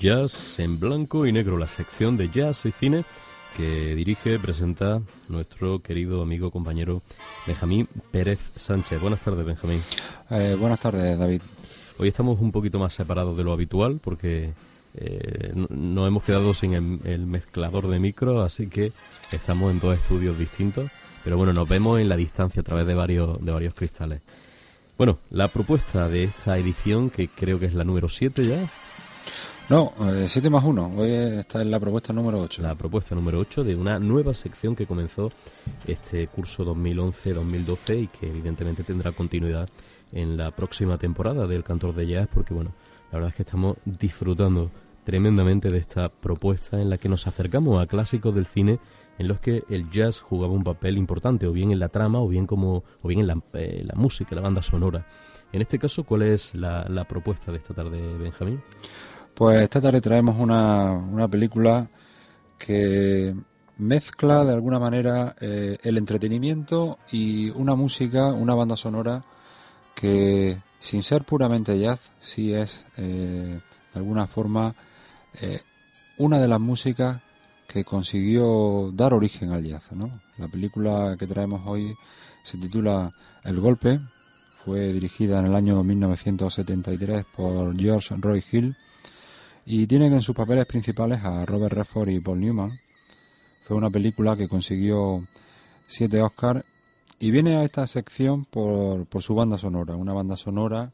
Jazz en blanco y negro, la sección de jazz y cine que dirige, presenta nuestro querido amigo, compañero Benjamín Pérez Sánchez. Buenas tardes, Benjamín. Eh, buenas tardes, David. Hoy estamos un poquito más separados de lo habitual porque eh, no, hemos quedado sin el, mezclador de micro, así que estamos en dos estudios distintos. Pero bueno, nos vemos en la distancia a través de varios, de varios cristales. Bueno, la propuesta de esta edición, que creo que es la número 7 ya, no, 7 eh, más 1. Hoy está en la propuesta número 8. La propuesta número 8 de una nueva sección que comenzó este curso 2011-2012 y que evidentemente tendrá continuidad en la próxima temporada del Cantor de Jazz porque, bueno, la verdad es que estamos disfrutando tremendamente de esta propuesta en la que nos acercamos a clásicos del cine en los que el jazz jugaba un papel importante, o bien en la trama, o bien como, o bien en la, eh, la música, la banda sonora. En este caso, ¿cuál es la, la propuesta de esta tarde, Benjamín? Pues esta tarde traemos una, una película que mezcla de alguna manera eh, el entretenimiento y una música, una banda sonora que sin ser puramente jazz, sí es eh, de alguna forma eh, una de las músicas que consiguió dar origen al jazz. ¿no? La película que traemos hoy se titula El Golpe, fue dirigida en el año 1973 por George Roy Hill y tienen en sus papeles principales a Robert Redford y Paul Newman. Fue una película que consiguió siete Oscars y viene a esta sección por, por su banda sonora, una banda sonora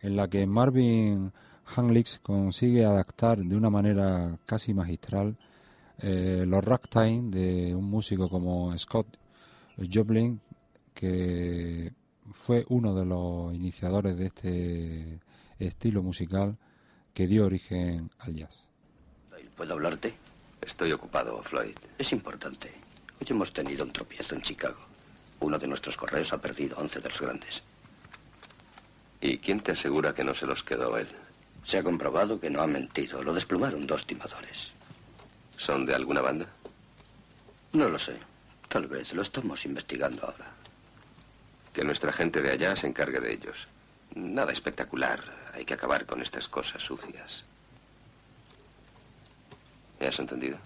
en la que Marvin Hanlix consigue adaptar de una manera casi magistral eh, los ragtime de un músico como Scott Joplin, que fue uno de los iniciadores de este estilo musical que dio origen al jazz. ¿Puedo hablarte? Estoy ocupado, Floyd. Es importante. Hoy hemos tenido un tropiezo en Chicago. Uno de nuestros correos ha perdido 11 de los grandes. ¿Y quién te asegura que no se los quedó él? Se ha comprobado que no ha mentido. Lo desplumaron dos timadores. ¿Son de alguna banda? No lo sé. Tal vez lo estamos investigando ahora. Que nuestra gente de allá se encargue de ellos. Nada espectacular. Hay que acabar con estas cosas sucias. ¿Me has entendido?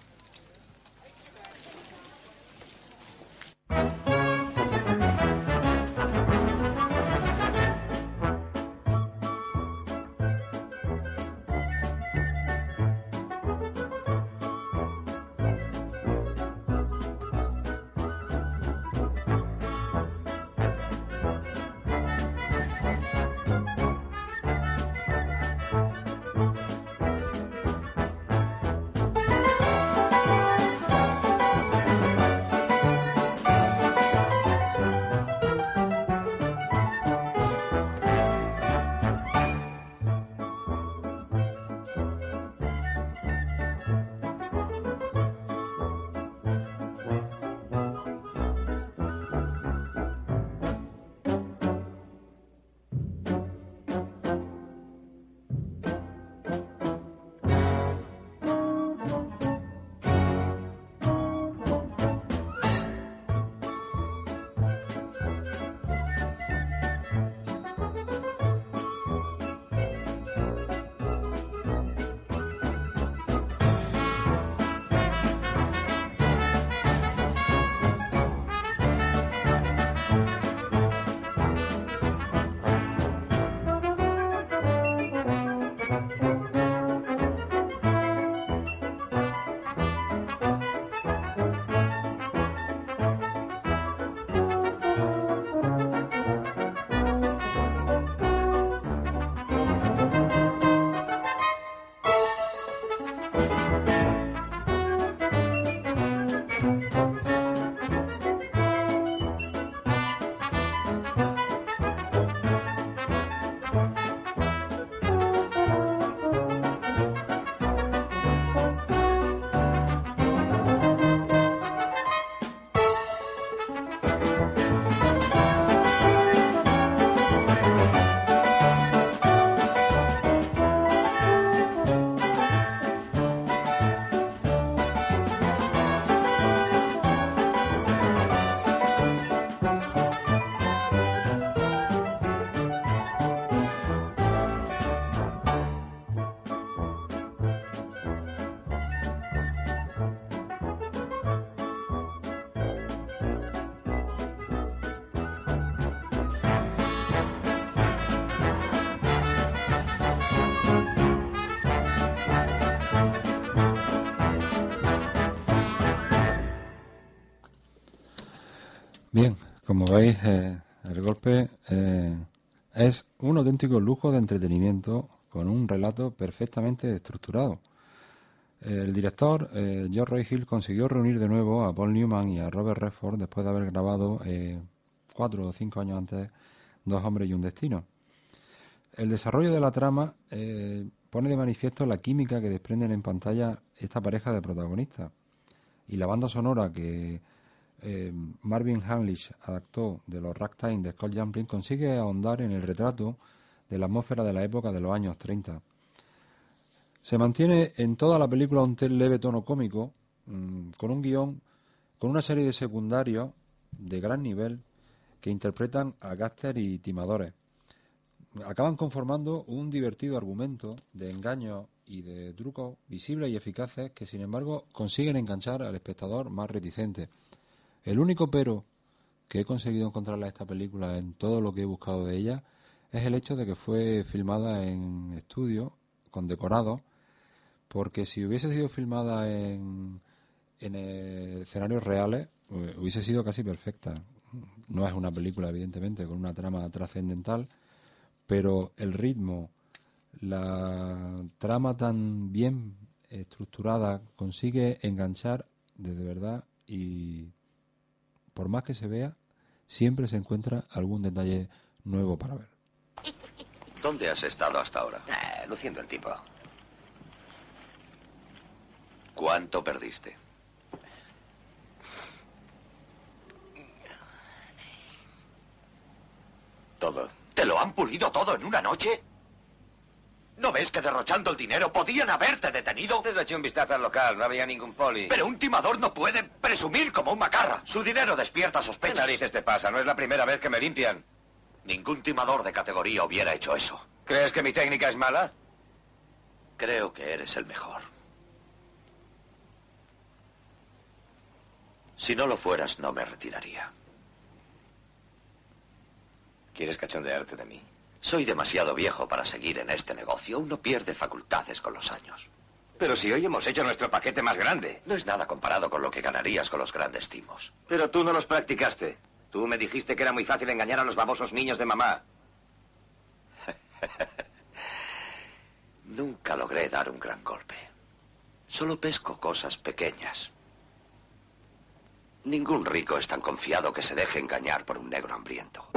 Como veis, eh, el golpe eh, es un auténtico lujo de entretenimiento con un relato perfectamente estructurado. El director, eh, George Roy Hill, consiguió reunir de nuevo a Paul Newman y a Robert Redford después de haber grabado cuatro o cinco años antes Dos hombres y un destino. El desarrollo de la trama pone de manifiesto la química que desprenden en pantalla esta pareja de protagonistas y la banda sonora que eh, Marvin Hamlish adaptó de los Ragtime de Scott Jumping consigue ahondar en el retrato de la atmósfera de la época de los años 30. Se mantiene en toda la película un leve tono cómico, mm, con un guion, con una serie de secundarios de gran nivel que interpretan a gáster y timadores. Acaban conformando un divertido argumento de engaños y de trucos visibles y eficaces que, sin embargo, consiguen enganchar al espectador más reticente. El único pero que he conseguido encontrarle a esta película en todo lo que he buscado de ella es el hecho de que fue filmada en estudio, con decorados, porque si hubiese sido filmada en, en escenarios reales, eh, hubiese sido casi perfecta. No es una película, evidentemente, con una trama trascendental, pero el ritmo, la trama tan bien estructurada consigue enganchar desde verdad y por más que se vea, siempre se encuentra algún detalle nuevo para ver. ¿Dónde has estado hasta ahora? Eh, luciendo el tipo. ¿Cuánto perdiste? Todo. ¿Te lo han pulido todo en una noche? ¿No ves que derrochando el dinero podían haberte detenido? Antes le eché un vistazo al local, no había ningún poli. Pero un timador no puede presumir como un macarra. Su dinero despierta ¿Qué sospechas. narices te pasa? No es la primera vez que me limpian. Ningún timador de categoría hubiera hecho eso. ¿Crees que mi técnica es mala? Creo que eres el mejor. Si no lo fueras, no me retiraría. ¿Quieres cachondearte de mí? Soy demasiado viejo para seguir en este negocio. Uno pierde facultades con los años. Pero si hoy hemos hecho nuestro paquete más grande. No es nada comparado con lo que ganarías con los grandes timos. Pero tú no los practicaste. Tú me dijiste que era muy fácil engañar a los babosos niños de mamá. Nunca logré dar un gran golpe. Solo pesco cosas pequeñas. Ningún rico es tan confiado que se deje engañar por un negro hambriento.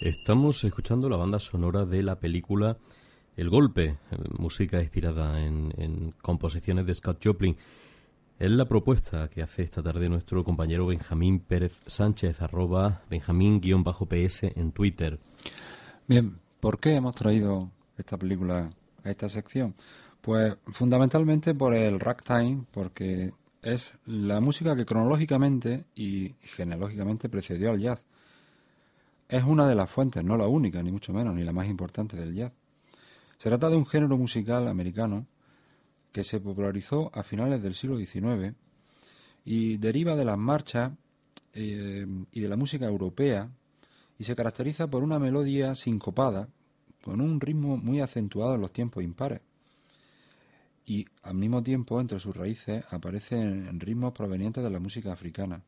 Estamos escuchando la banda sonora de la película El Golpe, eh, música inspirada en, en composiciones de Scott Joplin. Es la propuesta que hace esta tarde nuestro compañero Benjamín Pérez Sánchez, arroba Benjamín-PS en Twitter. Bien, ¿por qué hemos traído esta película a esta sección? Pues fundamentalmente por el ragtime, porque es la música que cronológicamente y genealógicamente precedió al jazz. Es una de las fuentes, no la única, ni mucho menos, ni la más importante del jazz. Se trata de un género musical americano que se popularizó a finales del siglo XIX y deriva de las marchas eh, y de la música europea y se caracteriza por una melodía sincopada con un ritmo muy acentuado en los tiempos impares. Y al mismo tiempo, entre sus raíces, aparecen ritmos provenientes de la música africana.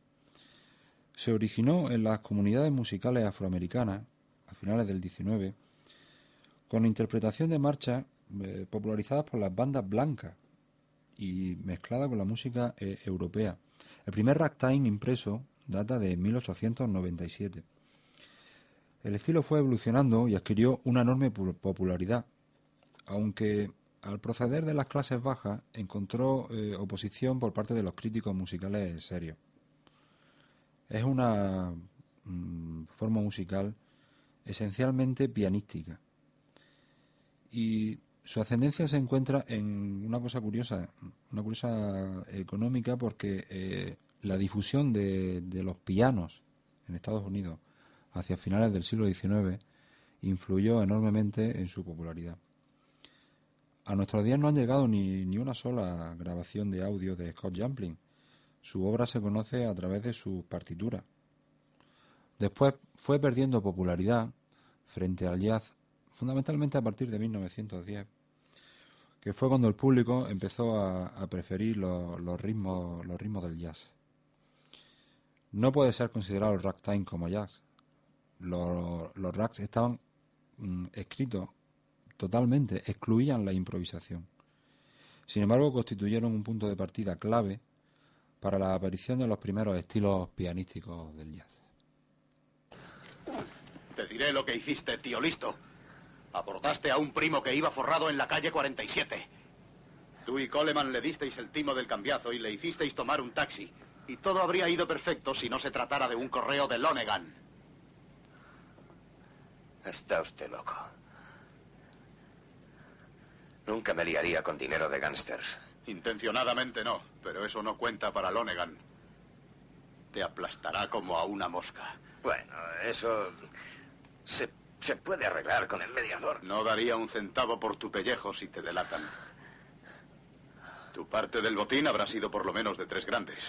Se originó en las comunidades musicales afroamericanas a finales del XIX con interpretación de marchas eh, popularizadas por las bandas blancas y mezclada con la música eh, europea. El primer ragtime impreso data de 1897. El estilo fue evolucionando y adquirió una enorme popularidad, aunque al proceder de las clases bajas encontró eh, oposición por parte de los críticos musicales serios. Es una mm, forma musical esencialmente pianística y su ascendencia se encuentra en una cosa curiosa, una curiosa económica porque eh, la difusión de, los pianos en Estados Unidos hacia finales del siglo XIX influyó enormemente en su popularidad. A nuestros días no han llegado ni, ni una sola grabación de audio de Scott Jamplin. Su obra se conoce a través de sus partituras. Después fue perdiendo popularidad frente al jazz fundamentalmente a partir de 1910, que fue cuando el público empezó a, preferir los, ritmos, los ritmos del jazz. No puede ser considerado el ragtime como jazz. Los, los rags estaban mm, escritos totalmente, excluían la improvisación. Sin embargo, constituyeron un punto de partida clave para la aparición de los primeros estilos pianísticos del jazz. Te diré lo que hiciste, tío, listo. Abordaste a un primo que iba forrado en la calle 47. Tú y Coleman le disteis el timo del cambiazo y le hicisteis tomar un taxi. Y todo habría ido perfecto si no se tratara de un correo de Lonegan. Está usted loco. Nunca me liaría con dinero de gángsters. Intencionadamente no, pero eso no cuenta para Lonegan. Te aplastará como a una mosca. Bueno, eso se se puede arreglar con el mediador. No daría un centavo por tu pellejo si te delatan. Tu parte del botín habrá sido por lo menos de tres grandes.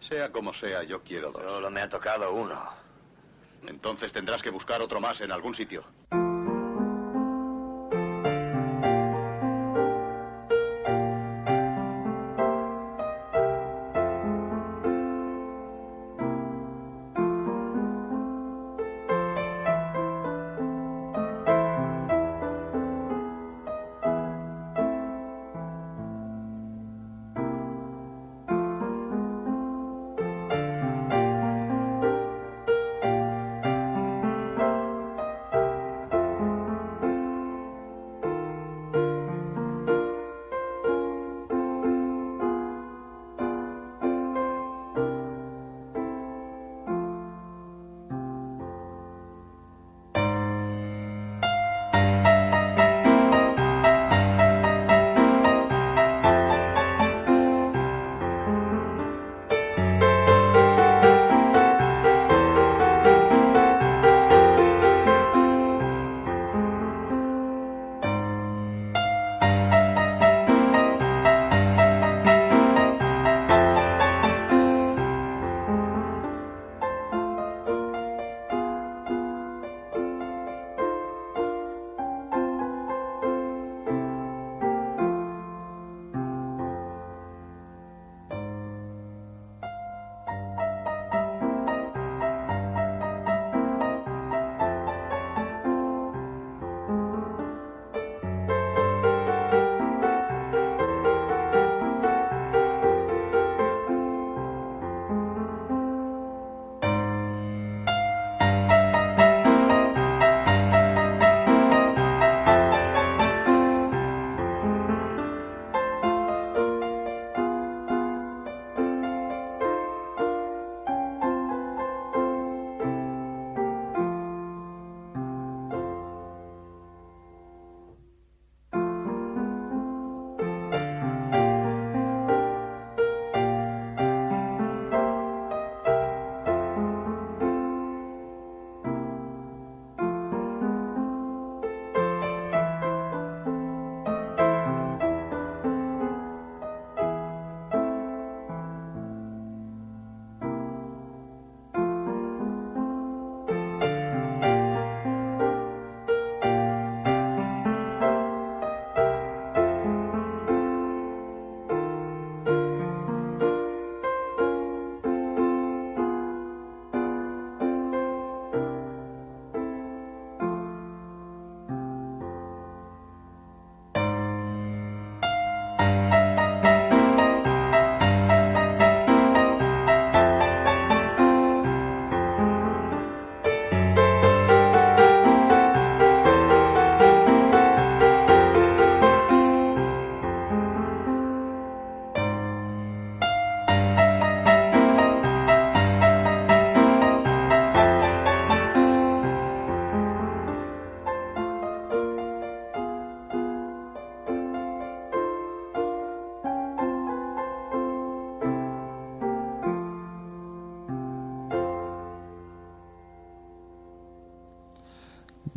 Sea como sea, yo quiero dos. Solo me ha tocado uno. Entonces tendrás que buscar otro más en algún sitio.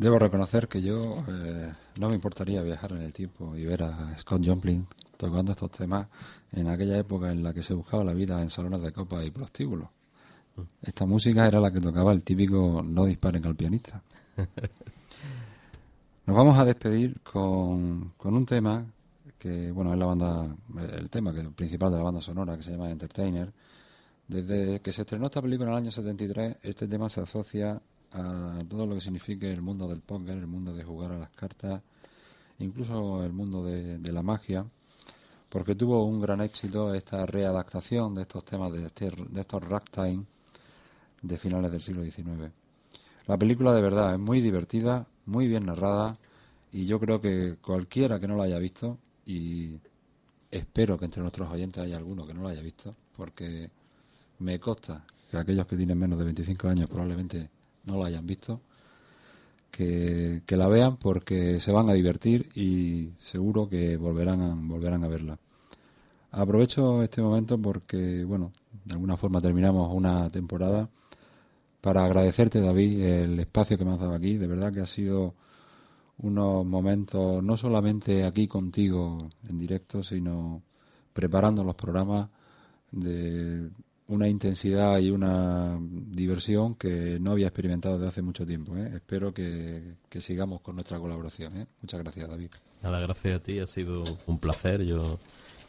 Debo reconocer que yo eh, no me importaría viajar en el tiempo y ver a Scott Joplin tocando estos temas en aquella época en la que se buscaba la vida en salones de copa y prostíbulos. Esta música era la que tocaba el típico no disparen al pianista. Nos vamos a despedir con, con un tema que, bueno, es la banda, el tema que, principal de la banda sonora que se llama Entertainer. Desde que se estrenó esta película en el año 73, este tema se asocia a todo lo que signifique el mundo del póker, el mundo de jugar a las cartas, incluso el mundo de, la magia, porque tuvo un gran éxito esta readaptación de estos temas de, este, de estos ragtime de finales del siglo XIX. La película de verdad es muy divertida, muy bien narrada y yo creo que cualquiera que no la haya visto y espero que entre nuestros oyentes haya alguno que no la haya visto porque me consta que aquellos que tienen menos de 25 años probablemente no la hayan visto, que, la vean porque se van a divertir y seguro que volverán a, volverán a verla. Aprovecho este momento porque, bueno, de alguna forma terminamos una temporada para agradecerte, David, el espacio que me has dado aquí. De verdad que ha sido unos momentos, no solamente aquí contigo en directo, sino preparando los programas de una intensidad y una diversión que no había experimentado desde hace mucho tiempo. ¿eh? Espero que, sigamos con nuestra colaboración. ¿eh? Muchas gracias, David. Nada, gracias a ti. Ha sido un placer. Yo,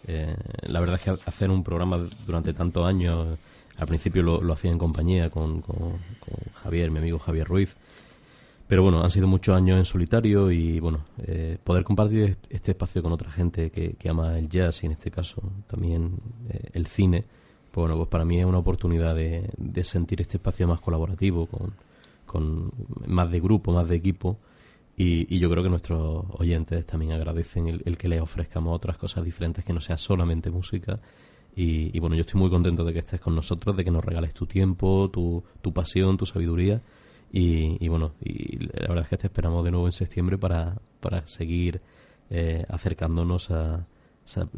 eh, la verdad es que hacer un programa durante tantos años, al principio lo, hacía en compañía con, Javier, mi amigo Javier Ruiz. Pero bueno, han sido muchos años en solitario y bueno, poder compartir este espacio con otra gente que, que, ama el jazz y en este caso también el cine bueno, pues para mí es una oportunidad de, sentir este espacio más colaborativo, con, más de grupo, más de equipo. Y, yo creo que nuestros oyentes también agradecen el, que les ofrezcamos otras cosas diferentes que no sea solamente música. Y, bueno, yo estoy muy contento de que estés con nosotros, de que nos regales tu tiempo, tu, tu pasión, tu sabiduría. Y, bueno, y la verdad es que te esperamos de nuevo en septiembre para, para seguir eh, acercándonos a,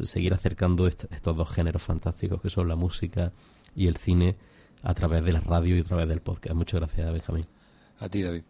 seguir acercando estos dos géneros fantásticos que son la música y el cine a través de la radio y a través del podcast. Muchas gracias, Benjamín. A ti, David.